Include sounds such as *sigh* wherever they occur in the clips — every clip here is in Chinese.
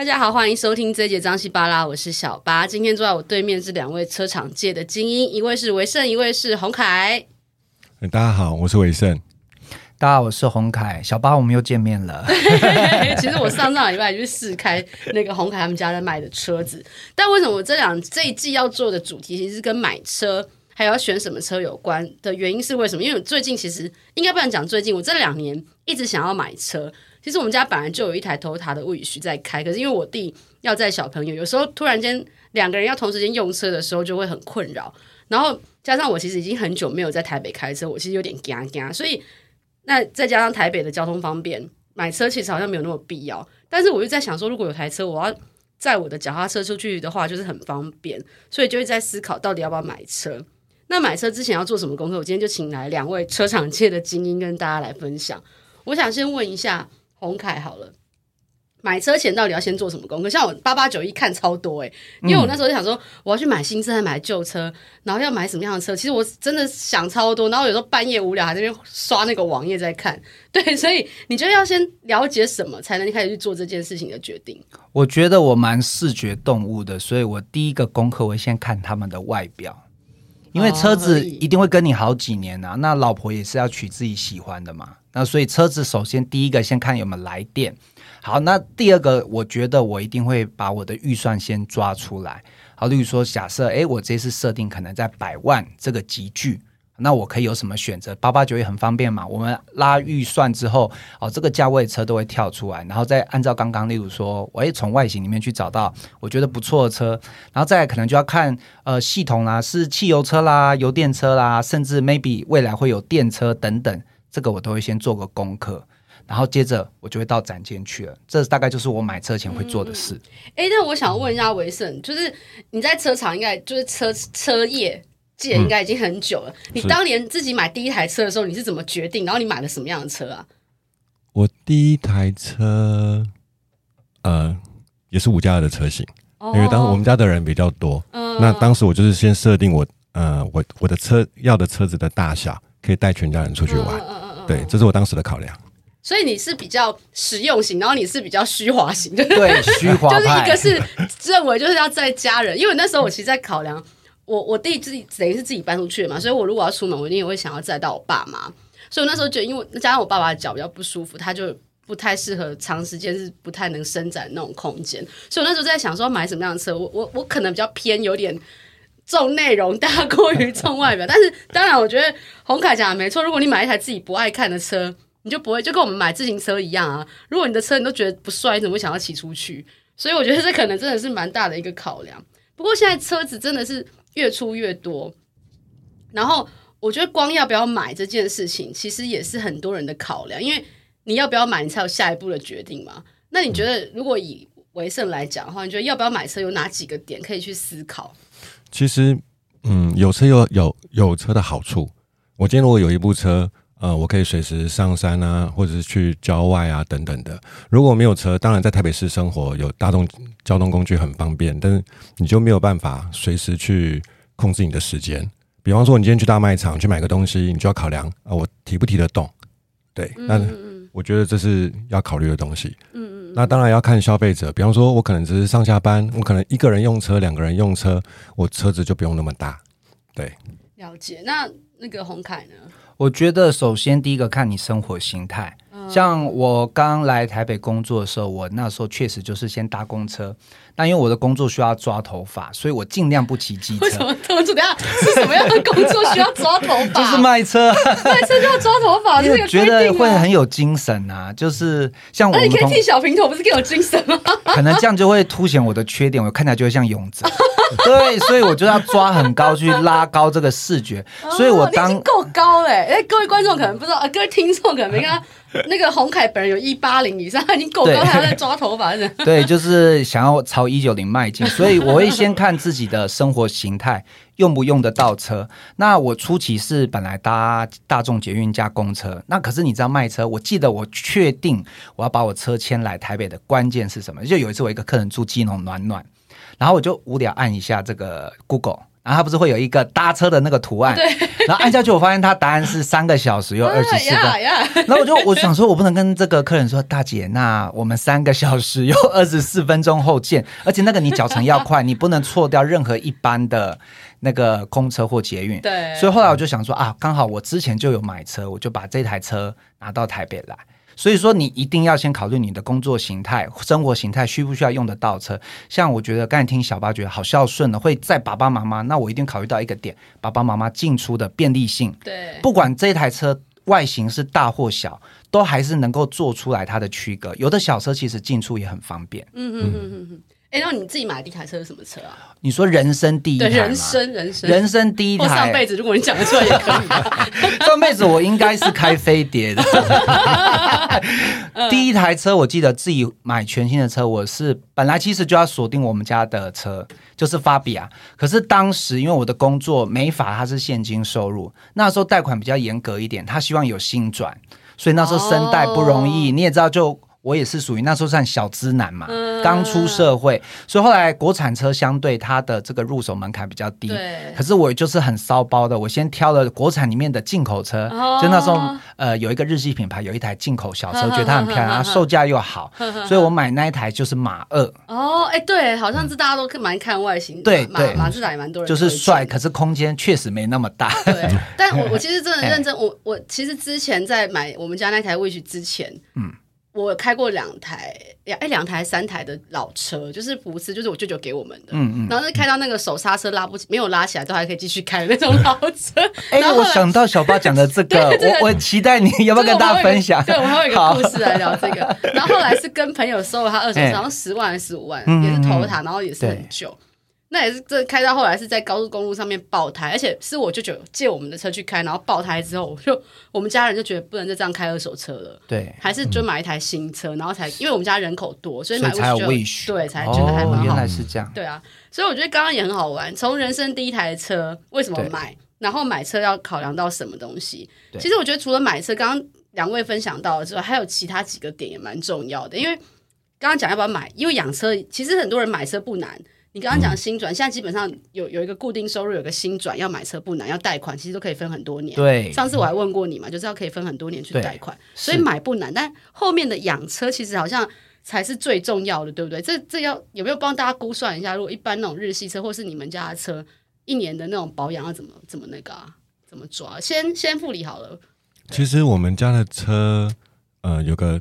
大家好，欢迎收听这一节张西巴拉，我是小八。今天坐在我对面是两位车厂界的精英，一位是维盛，一位是洪凯。大家好，我是维盛。大家好，我是洪凯。小八，我们又见面了。*laughs* 其实我上上礼拜去试开那个洪凯他们家在卖的车子，但为什么我这两这一季要做的主题其实是跟买车还有要选什么车有关的原因是为什么？因为我最近其实应该不能讲最近，我这两年一直想要买车。其实我们家本来就有一台 Toyota 的 Wish 在开，可是因为我弟要载小朋友，有时候突然间两个人要同时间用车的时候就会很困扰。然后加上我其实已经很久没有在台北开车，我其实有点惊惊。所以那再加上台北的交通方便，买车其实好像没有那么必要。但是我就在想说，如果有台车，我要载我的脚踏车出去的话，就是很方便。所以就会在思考到底要不要买车。那买车之前要做什么功课？我今天就请来两位车厂界的精英跟大家来分享。我想先问一下。洪凯好了，买车前到底要先做什么功课？像我八八九一看超多诶、因为我那时候就想说，我要去买新车还买旧车，然后要买什么样的车？其实我真的想超多，然后有时候半夜无聊还在那边刷那个网页在看。*laughs* 对，所以你觉得要先了解什么，才能开始去做这件事情的决定？我觉得我蛮视觉动物的，所以我第一个功课我会先看他们的外表，因为车子一定会跟你好几年啊。那老婆也是要娶自己喜欢的嘛。那所以车子首先第一个先看有没有来电，好，那第二个我觉得我一定会把我的预算先抓出来，好，例如说假设，诶，我这次设定可能在百万这个级距，那我可以有什么选择？八八九也很方便嘛，我们拉预算之后，哦，这个价位车都会跳出来，然后再按照刚刚，例如说，我诶从外形里面去找到我觉得不错的车，然后再可能就要看呃系统啦，是汽油车啦、油电车啦，甚至 maybe 未来会有电车等等。这个我都会先做个功课，然后接着我就会到展间去了。这大概就是我买车前会做的事。哎、那我想问一下维盛，就是你在车厂应该就是车车业界应该已经很久了。嗯、你当年自己买第一台车的时候，你是怎么决定？然后你买了什么样的车啊？我第一台车，呃，也是五加二的车型，哦、因为当时我们家的人比较多。嗯，那当时我就是先设定我呃我我的车要的车子的大小，可以带全家人出去玩。嗯对，这是我当时的考量。所以你是比较实用型，然后你是比较虚华型，对，虚华 *laughs* 就是一个是认为就是要在家人，因为那时候我其实在考量，我我弟自己等于是自己搬出去嘛，所以我如果要出门，我一定也会想要载到我爸妈。所以我那时候觉得，因为加上我爸爸的脚比较不舒服，他就不太适合长时间是不太能伸展那种空间。所以我那时候在想说买什么样的车，我我我可能比较偏有点。重内容大过于重外表，但是当然，我觉得洪凯讲的没错。如果你买一台自己不爱看的车，你就不会就跟我们买自行车一样啊。如果你的车你都觉得不帅，你怎么会想要骑出去？所以我觉得这可能真的是蛮大的一个考量。不过现在车子真的是越出越多，然后我觉得光要不要买这件事情，其实也是很多人的考量，因为你要不要买，你才有下一步的决定嘛。那你觉得，如果以维盛来讲的话，你觉得要不要买车有哪几个点可以去思考？其实，嗯，有车有有有车的好处。我今天如果有一部车，呃，我可以随时上山啊，或者是去郊外啊等等的。如果没有车，当然在台北市生活有大众交通工具很方便，但是你就没有办法随时去控制你的时间。比方说，你今天去大卖场去买个东西，你就要考量啊，呃，我提不提得动？对，那我觉得这是要考虑的东西。嗯嗯。那当然要看消费者，比方说，我可能只是上下班，我可能一个人用车，两个人用车，我车子就不用那么大。对，了解。那那个洪凯呢？我觉得首先第一个看你生活形态。像我刚来台北工作的时候，我那时候确实就是先搭公车。那因为我的工作需要抓头发，所以我尽量不骑机车。为什么？怎么怎么样？是什么样的工作需要抓头发？*laughs* 就是卖车，卖车就要抓头发，*laughs* 这个觉得会很有精神啊。就是像我，那你可以剃小平头，不是更有精神吗？*laughs* 可能这样就会凸显我的缺点，我看起来就会像勇者。*laughs* 对，所以我就要抓很高去拉高这个视觉。所以我当够高嘞！哎，各位观众可能不知道，各位听众可能没看到。那个洪凯本人有一八零以上，他已经够高，还要在抓头发是？*laughs* 对，就是想要朝一九零迈进，*laughs* 所以我会先看自己的生活形态用不用得到车。那我初期是本来搭大众捷运加公车，那可是你知道卖车，我记得我确定我要把我车迁来台北的关键是什么？就有一次我一个客人住基隆暖暖，然后我就无聊按一下这个 Google。然后它不是会有一个搭车的那个图案？然后按下去，我发现它答案是三个小时又 *laughs* 二十四分。*laughs* 然后我就我想说，我不能跟这个客人说，大姐，那我们三个小时又 *laughs* 二十四分钟后见。而且那个你脚程要快，你不能错掉任何一班的那个公车或捷运。对。所以后来我就想说啊，刚好我之前就有买车，我就把这台车拿到台北来。所以说，你一定要先考虑你的工作形态、生活形态，需不需要用得到车？像我觉得刚才听小八觉得好孝顺的，会在爸爸妈妈，那我一定考虑到一个点：爸爸妈妈进出的便利性。对，不管这台车外形是大或小，都还是能够做出来它的区隔。有的小车其实进出也很方便。嗯嗯嗯嗯嗯。哎，那你自己买的第一台车是什么车啊？你说人生第一台吗？人生人生人生第一台。上辈子如果你讲得出来也可以。*laughs* 上辈子我应该是开飞碟的。*laughs* 第一台车我记得自己买全新的车，我是本来其实就要锁定我们家的车，就是法比亚。可是当时因为我的工作没法它是现金收入，那时候贷款比较严格一点，他希望有新转，所以那时候生贷不容易，哦、你也知道就。我也是属于那时候算小资男嘛，嗯、刚出社会，所以后来国产车相对它的这个入手门槛比较低。对。可是我就是很骚包的，我先挑了国产里面的进口车，哦、就那时候呃有一个日系品牌有一台进口小车，呵呵呵呵觉得它很漂亮，*laughs* 它售价又好，*laughs* 所以我买那一台就是马二。哦，哎，对，好像是大家都蛮看外形的，对对，马自达也蛮多人就是帅，可是空间确实没那么大。对，但我我 *laughs* 其实真的认真，我我其实之前在买我们家那台 Wish 之前，嗯。我开过两台两哎两台三台的老车，就是福斯，就是我舅舅给我们的。嗯嗯。然后是开到那个手刹车拉不起，没有拉起来都还可以继续开的那种老车。哎，*laughs* 我想到小八讲的这个，*laughs* 我我期待你要不要跟大家分享？对，我们会有一个故事来聊这个。然后后来是跟朋友收了他二手车，好像十万还是十五万，也是头塔，然后也是很旧。那也是这开到后来是在高速公路上面爆胎，而且是我舅舅借我们的车去开，然后爆胎之后，我就我们家人就觉得不能再这样开二手车了，对，还是就买一台新车，然后才因为我们家人口多，所以买才有 Wish，对，才觉得还蛮好。原来是这样，对啊，所以我觉得刚刚也很好玩。从人生第一台车为什么买，然后买车要考量到什么东西？其实我觉得除了买车，刚刚两位分享到了之外，还有其他几个点也蛮重要的。因为刚刚讲要不要买，因为养车其实很多人买车不难。你刚刚讲新转，现在基本上有有一个固定收入，有个新转，要买车不难，要贷款其实都可以分很多年。对，上次我还问过你嘛，就是要可以分很多年去贷款，所以买不难。但后面的养车其实好像才是最重要的，对不对？这这要有没有帮大家估算一下？如果一般那种日系车，或是你们家的车，一年的那种保养要怎么怎么那个啊？怎么抓？先先护理好了。其实我们家的车，呃，有个。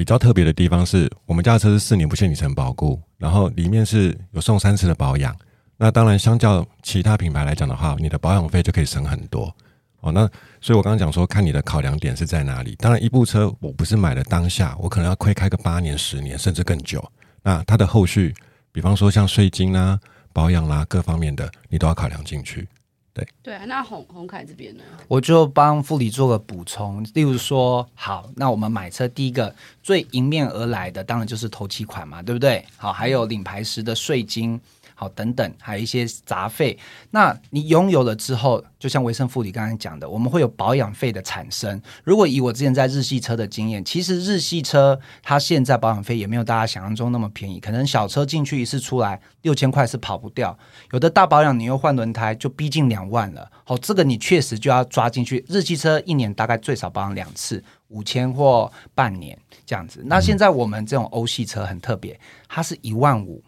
比较特别的地方是我们家的车是四年不限里程保固，然后里面是有送三次的保养。那当然，相较其他品牌来讲的话，你的保养费就可以省很多哦。那所以我刚刚讲说，看你的考量点是在哪里。当然，一部车我不是买了当下，我可能要亏开个八年、十年，甚至更久。那它的后续，比方说像税金啊、保养啦、啊、各方面的，你都要考量进去。对对啊，那洪洪凯这边呢？我就帮副理做个补充，例如说，好，那我们买车第一个最迎面而来的，当然就是头期款嘛，对不对？好，还有领牌时的税金。好，等等，还有一些杂费。那你拥有了之后，就像维生副理刚才讲的，我们会有保养费的产生。如果以我之前在日系车的经验，其实日系车它现在保养费也没有大家想象中那么便宜，可能小车进去一次出来六千块是跑不掉，有的大保养你又换轮胎就逼近两万了。好，这个你确实就要抓进去。日系车一年大概最少保养两次，五千或半年这样子。那现在我们这种欧系车很特别，它是一万五。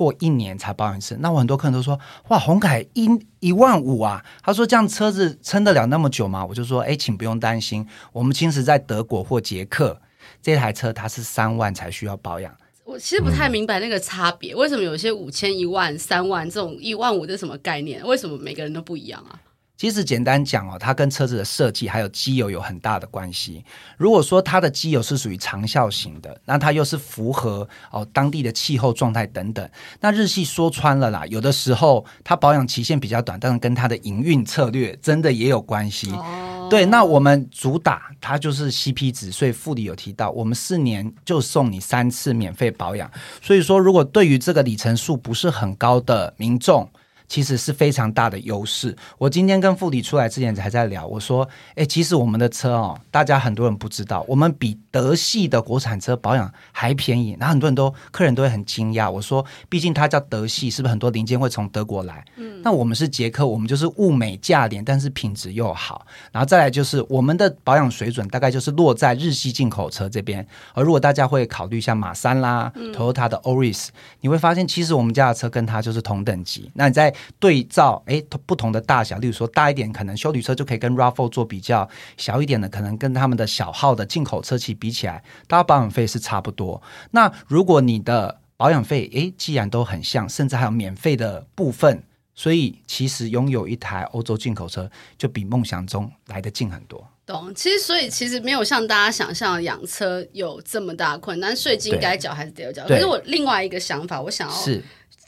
过一年才保养一次，那我很多客人都说：“哇，红凯一一万五啊！”他说：“这样车子撑得了那么久吗？”我就说：“哎，请不用担心，我们其实在德国或捷克，这台车它是三万才需要保养。”我其实不太明白那个差别，嗯、为什么有些五千、一万、三万这种一万五的什么概念？为什么每个人都不一样啊？其实简单讲哦，它跟车子的设计还有机油有很大的关系。如果说它的机油是属于长效型的，那它又是符合哦当地的气候状态等等。那日系说穿了啦，有的时候它保养期限比较短，但是跟它的营运策略真的也有关系。哦、对，那我们主打它就是 CP 值，所以副理有提到，我们四年就送你三次免费保养。所以说，如果对于这个里程数不是很高的民众，其实是非常大的优势。我今天跟副理出来之前还在聊，我说：“哎，其实我们的车哦，大家很多人不知道，我们比德系的国产车保养还便宜，然后很多人都客人都会很惊讶。我说，毕竟它叫德系，是不是很多零件会从德国来？嗯，那我们是捷克，我们就是物美价廉，但是品质又好。然后再来就是我们的保养水准大概就是落在日系进口车这边。而如果大家会考虑像马三啦、Toyota 的 Auris，你会发现其实我们家的车跟它就是同等级。那你在对照哎不同的大小，例如说大一点可能修旅车就可以跟 RAV4 做比较，小一点的可能跟他们的小号的进口车企比起来，大家保养费是差不多。那如果你的保养费，诶，既然都很像，甚至还有免费的部分，所以其实拥有一台欧洲进口车，就比梦想中来得近很多。懂，其实所以其实没有像大家想象养车有这么大困难，税金该缴还是得缴。可是我另外一个想法，我想要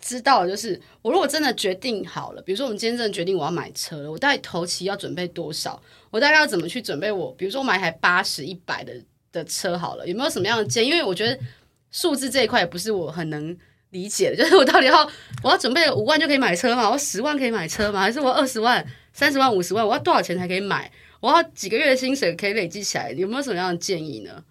知道的就是，我如果真的决定好了，比如说我们今天真的决定我要买车了，我到底头期要准备多少？我大概要怎么去准备我？比如说我买一台八十一百的。的车好了，有没有什么样的建议？因为我觉得数字这一块也不是我很能理解的，就是我到底要我要准备五万就可以买车吗？我十万可以买车吗？还是我二十万、三十万、五十万，我要多少钱才可以买？我要几个月的薪水可以累积起来？有没有什么样的建议呢？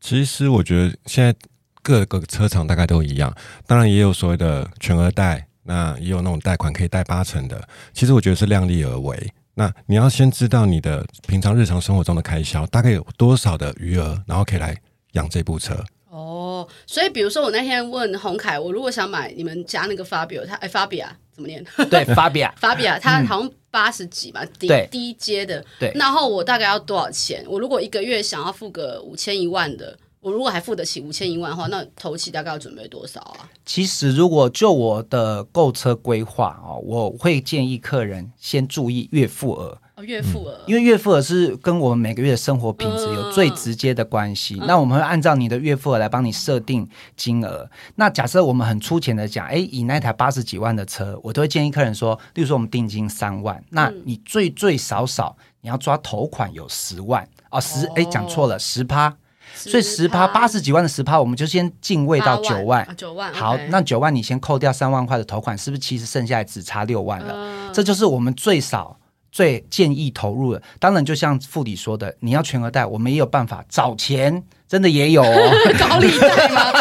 其实我觉得现在各个车厂大概都一样，当然也有所谓的全额贷，那也有那种贷款可以贷八成的。其实我觉得是量力而为。那你要先知道你的平常日常生活中的开销大概有多少的余额，然后可以来养这部车。哦，所以比如说我那天问洪凯，我如果想买你们家那个 Fabio，他哎 Fabia 怎么念？对，Fabia，Fabia，*laughs* 他好像八十几嘛，低低阶的。对，然后我大概要多少钱？我如果一个月想要付个五千一万的。我如果还付得起五千一万的话，那头期大概要准备多少啊？其实，如果就我的购车规划哦，我会建议客人先注意月付额。哦，月付额，因为月付额是跟我们每个月的生活品质有最直接的关系。嗯、那我们会按照你的月付额来帮你设定金额。嗯、那假设我们很粗浅的讲，哎，以那台八十几万的车，我都会建议客人说，例如说我们定金三万，那你最最少少你要抓头款有十万哦，十哎讲错了，十趴。所以十趴八十几万的十趴，我们就先进位到九万。九万，好，那九万你先扣掉三万块的头款，是不是其实剩下来只差六万了？这就是我们最少最建议投入的。当然，就像副理说的，你要全额贷，我们也有办法找钱。真的也有哦，*laughs* 高利贷吗？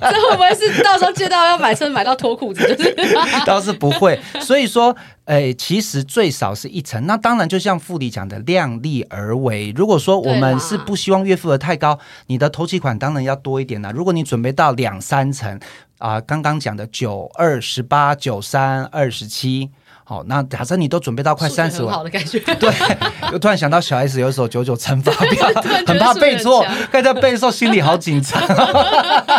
这会不会是到时候借到要买车买到脱裤子？就是 *laughs* 倒是不会。所以说，哎，其实最少是一层。那当然，就像富里讲的，量力而为。如果说我们是不希望月付额太高，你的头期款当然要多一点啦。如果你准备到两三层啊，刚刚讲的九二十八、九三二十七。好，那假设你都准备到快三十万，好的感觉。*laughs* 对，我突然想到小 S 有一首九九乘法表，很怕 *laughs* 背错，看在背的时候心里好紧张。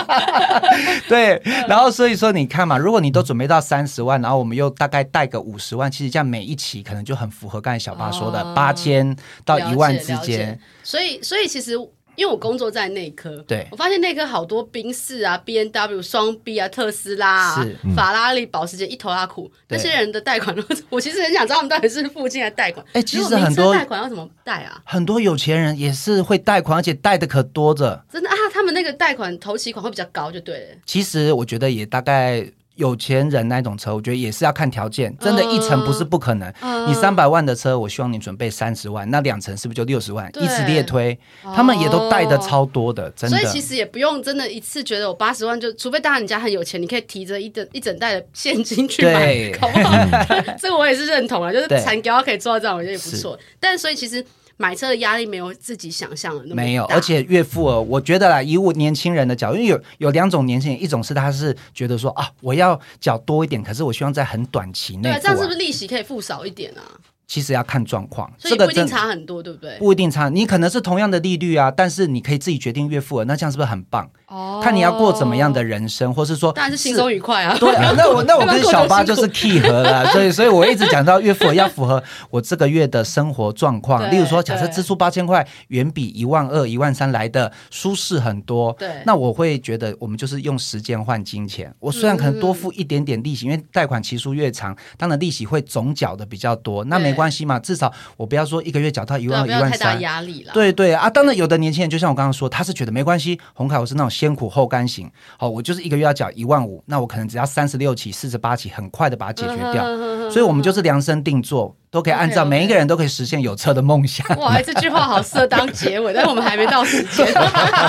*laughs* 对，然后所以说你看嘛，如果你都准备到三十万，然后我们又大概贷个五十万，其实这样每一期可能就很符合刚才小八说的八千到一万之间。所以，所以其实。因为我工作在内科，对，我发现内科好多宾士啊、B N W 双 B 啊、特斯拉啊、是法拉利、保时捷一头拉苦，那些人的贷款，*laughs* 我其实很想知道他们到底是付进来贷款。哎，其实很多贷款要怎么贷啊？很多有钱人也是会贷款，而且贷的可多着。真的啊，他们那个贷款头期款会比较高，就对了。其实我觉得也大概。有钱人那种车，我觉得也是要看条件，真的，一层不是不可能。你三百万的车，我希望你准备三十万，那两层是不是就六十万？以此类推，他们也都贷的超多的，真的。所以其实也不用真的一次觉得我八十万就，除非当然你家很有钱，你可以提着一整一整袋的现金去买，好不好？*laughs* 这个我也是认同啊，就是产高可以做到这样，我觉得也不错。但所以其实。买车的压力没有自己想象的那么大，没有，而且月付哦，我觉得啦，以我年轻人的角度，因为有有两种年轻人，一种是他是觉得说啊，我要缴多一点，可是我希望在很短期内，对，这样是不是利息可以付少一点啊？其实要看状况，所以不一定差很多，对不对？不一定差，你可能是同样的利率啊，但是你可以自己决定月付额，那这样是不是很棒？哦，看你要过怎么样的人生，或是说，当然是轻松愉快啊。对 *laughs* 啊，那我那我跟小八就是契合了，*laughs* 所以所以我一直讲到月付额要符合我这个月的生活状况。例如说，假设支出八千块，远比一万二、一万三来的舒适很多。对，那我会觉得我们就是用时间换金钱。我虽然可能多付一点点利息，因为贷款期数越长，当然利息会总缴的比较多，那没关系嘛，至少。我不要说一个月缴到一万一万三，压力了。对对啊，当然有的年轻人就像我刚刚说，他是觉得没关系。红凯，我是那种先苦后甘型，好，我就是一个月要缴一万五，那我可能只要三十六期、四十八期，很快的把它解决掉。所以，我们就是量身定做，都可以按照每一个人都可以实现有车的梦想。哇，*laughs* 这句话好适合当结尾，但是我们还没到时间。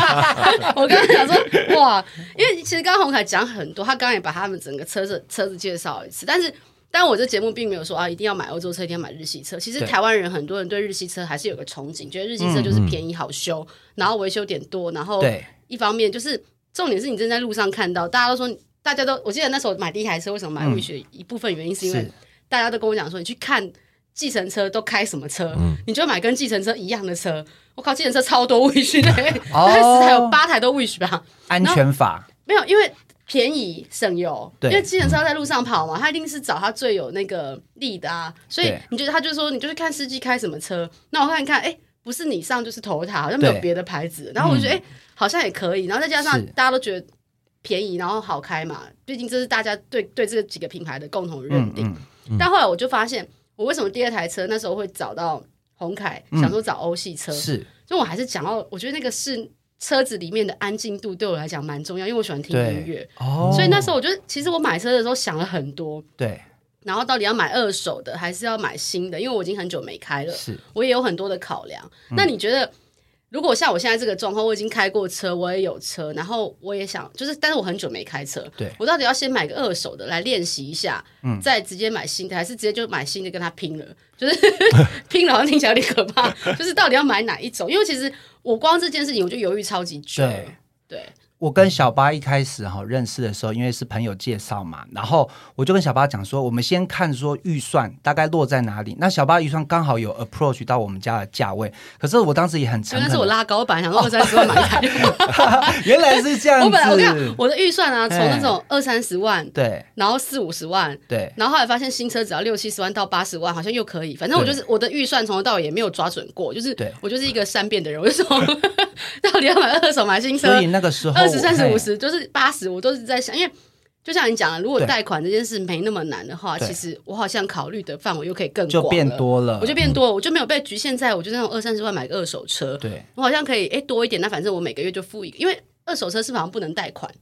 *laughs* 我刚刚想说，哇，因为其实刚刚红凯讲很多，他刚刚也把他们整个车子车子介绍一次，但是。但我这节目并没有说啊，一定要买欧洲车，一定要买日系车。其实台湾人很多人对日系车还是有个憧憬，觉得日系车就是便宜好修，嗯、然后维修点多，然后一方面就是重点是你正在路上看到，大家都说，大家都我记得那时候买第一台车，为什么买 Wish？一部分原因是因为大家都跟我讲说，你去看计程车都开什么车，嗯、你就买跟计程车一样的车。我靠，计程车超多 Wish 的，*laughs* 哦、十台有八台都 Wish 吧？安全法没有，因为。便宜省油，因为计程车在路上跑嘛，他一定是找他最有那个力的啊，所以你觉得他就说，你就是看司机开什么车，那我看看，哎，不是你上就是 Toyota，好像没有别的牌子，然后我就觉得，哎、嗯，好像也可以，然后再加上大家都觉得便宜，然后好开嘛，毕竟这是大家对对这几个品牌的共同认定。嗯嗯嗯、但后来我就发现，我为什么第二台车那时候会找到红凯，嗯、想说找欧系车，是，所以我还是讲到，我觉得那个是。车子里面的安静度对我来讲蛮重要，因为我喜欢听音乐，哦、所以那时候我就其实我买车的时候想了很多，对，然后到底要买二手的还是要买新的？因为我已经很久没开了，是我也有很多的考量。嗯、那你觉得？如果像我现在这个状况，我已经开过车，我也有车，然后我也想，就是，但是我很久没开车，对，我到底要先买个二手的来练习一下，嗯，再直接买新的，还是直接就买新的跟他拼了？*laughs* 就是拼了，好像听起来有点可怕。就是到底要买哪一种？因为其实我光这件事情我就犹豫超级久，对。对我跟小巴一开始哈认识的时候，因为是朋友介绍嘛，然后我就跟小巴讲说，我们先看说预算大概落在哪里。那小巴预算刚好有 approach 到我们家的价位，可是我当时也很诚恳，但是我拉高，版想说二三十万买一台，*laughs* 原来是这样子。我本来我看我的预算啊，从那种二三十万，对，然后四五十万，对，然后后来发现新车只要六七十万到八十万，好像又可以。反正我就是我的预算从头到尾也没有抓准过，就是我就是一个善变的人，我就说 *laughs* 到底要买二手买新车，所以那个时候二十三十五十就。是八十，我都是在想，因为就像你讲的，如果贷款这件事没那么难的话，其实我好像考虑的范围又可以更广，就变多了，我就变多了，嗯、我就没有被局限在，我就那种二三十万买个二手车，对。我好像可以哎多一点，那反正我每个月就付一个，因为二手车是好像不能贷款，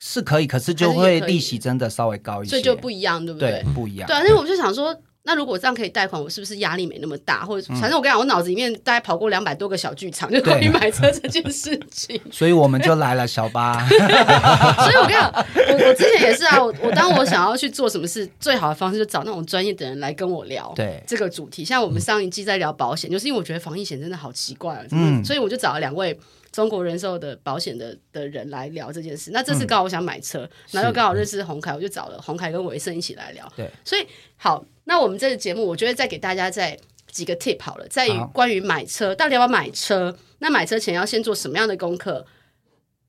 是可以，可是就会利息真的稍微高一些，所以就不一样，对不对？对不一样，对啊，那我就想说。那如果这样可以贷款，我是不是压力没那么大？或者反正我跟你讲，我脑子里面大概跑过两百多个小剧场，就关于买车这件事情。*laughs* 所以我们就来了小八。*laughs* 所以我跟你讲，我我之前也是啊，我我当我想要去做什么事，最好的方式就找那种专业的人来跟我聊。对这个主题，像我们上一季在聊保险，就是因为我觉得防疫险真的好奇怪啊，嗯，所以我就找了两位。中国人寿的保险的的人来聊这件事，那这次刚好我想买车，嗯、然后又刚好认识红凯，我就找了红凯跟维盛一起来聊。对，所以好，那我们这个节目，我觉得再给大家再几个 tip 好了，在于关于买车，到底要不要买车？那买车前要先做什么样的功课？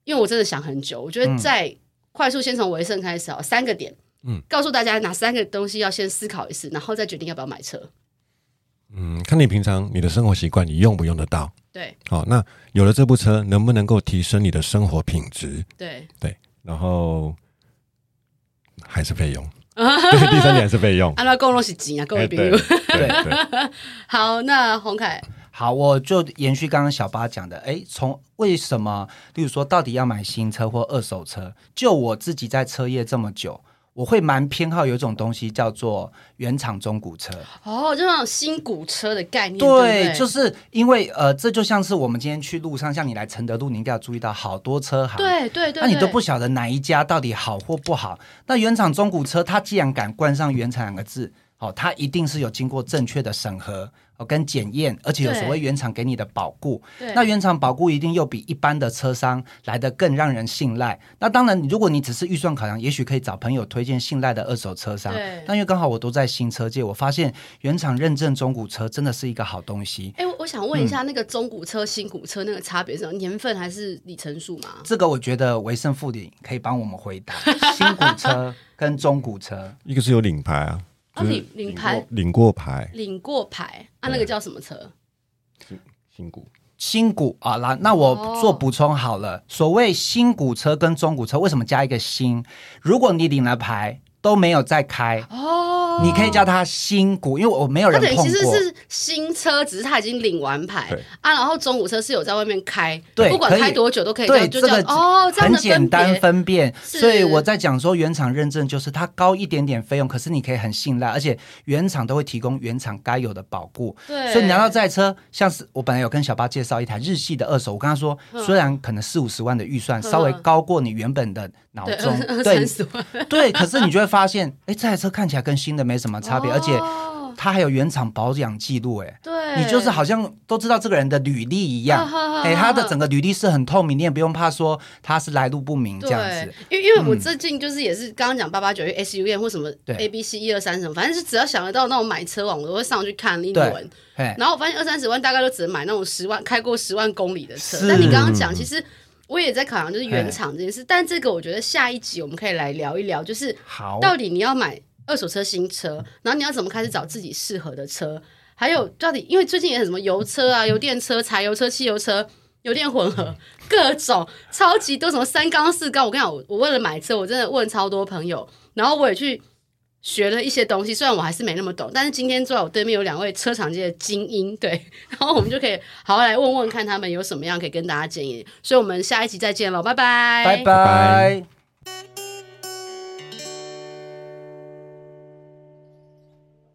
因为我真的想很久，我觉得在快速先从维盛开始啊，三个点，嗯，告诉大家哪三个东西要先思考一次，然后再决定要不要买车。嗯，看你平常你的生活习惯，你用不用得到？对，好，那有了这部车，能不能够提升你的生活品质？对对，然后还是费用，*laughs* 对，第三点还是费用。按照公路是几啊？各位比如，对对。*laughs* 好，那洪凯，好，我就延续刚刚小八讲的，哎，从为什么，例如说，到底要买新车或二手车？就我自己在车业这么久。我会蛮偏好有一种东西叫做原厂中古车哦，就那种新古车的概念。对，就是因为呃，这就像是我们今天去路上，像你来承德路，你应该要注意到好多车行，对对对，那你都不晓得哪一家到底好或不好。那原厂中古车，它既然敢冠上“原厂”两个字，哦，它一定是有经过正确的审核哦。跟检验，而且有所谓原厂给你的保固，对那原厂保固一定又比一般的车商来的更让人信赖。那当然，如果你只是预算考量，也许可以找朋友推荐信赖的二手车商。对但因为刚好我都在新车界，我发现原厂认证中古车真的是一个好东西。哎，我想问一下，嗯、那个中古车、新古车那个差别是什么？年份还是里程数吗？这个我觉得维盛副理可以帮我们回答。新古车跟中古车，*laughs* 一个是有领牌啊。啊，领领牌，领过牌，领过牌啊，那个叫什么车？新新古，新股啊，那那我做补充好了。哦、所谓新股车跟中古车，为什么加一个新？如果你领了牌都没有再开，哦。哦，你可以叫它新股，因为我没有人碰过。它等于其实是新车，只是他已经领完牌啊，然后中古车是有在外面开，对，不管开多久都可以。对，就这个很简单分辨。所以我在讲说原厂认证就是它高一点点费用，可是你可以很信赖，而且原厂都会提供原厂该有的保固。对，所以你拿到这台车，像是我本来有跟小八介绍一台日系的二手，我跟他说，虽然可能四五十万的预算稍微高过你原本的脑中，对，*laughs* *laughs* 对，可是你就会发现，哎，这台车看起来跟新的没什么差别，而且它还有原厂保养记录，哎，对，你就是好像都知道这个人的履历一样，哎，他的整个履历是很透明，你也不用怕说他是来路不明这样子。因为因为我最近就是也是刚刚讲八八九月 SUV 或什么 A B C 一二三什么，反正是只要想得到那种买车网，我都会上去看一轮。然后我发现二三十万大概都只能买那种十万开过十万公里的车。但你刚刚讲，其实。我也在考量，就是原厂这件事，但这个我觉得下一集我们可以来聊一聊，就是到底你要买二手车、新车，然后你要怎么开始找自己适合的车，还有到底因为最近也很什么油车啊、油电车、柴油车、汽油车、油电混合，各种超级多，什么三缸、四缸。我跟你讲，我我为了买车，我真的问超多朋友，然后我也去。学了一些东西，虽然我还是没那么懂，但是今天坐在我对面有两位车厂界的精英，对，然后我们就可以好好来问问看他们有什么样可以跟大家建议。所以我们下一集再见喽，拜拜，拜拜。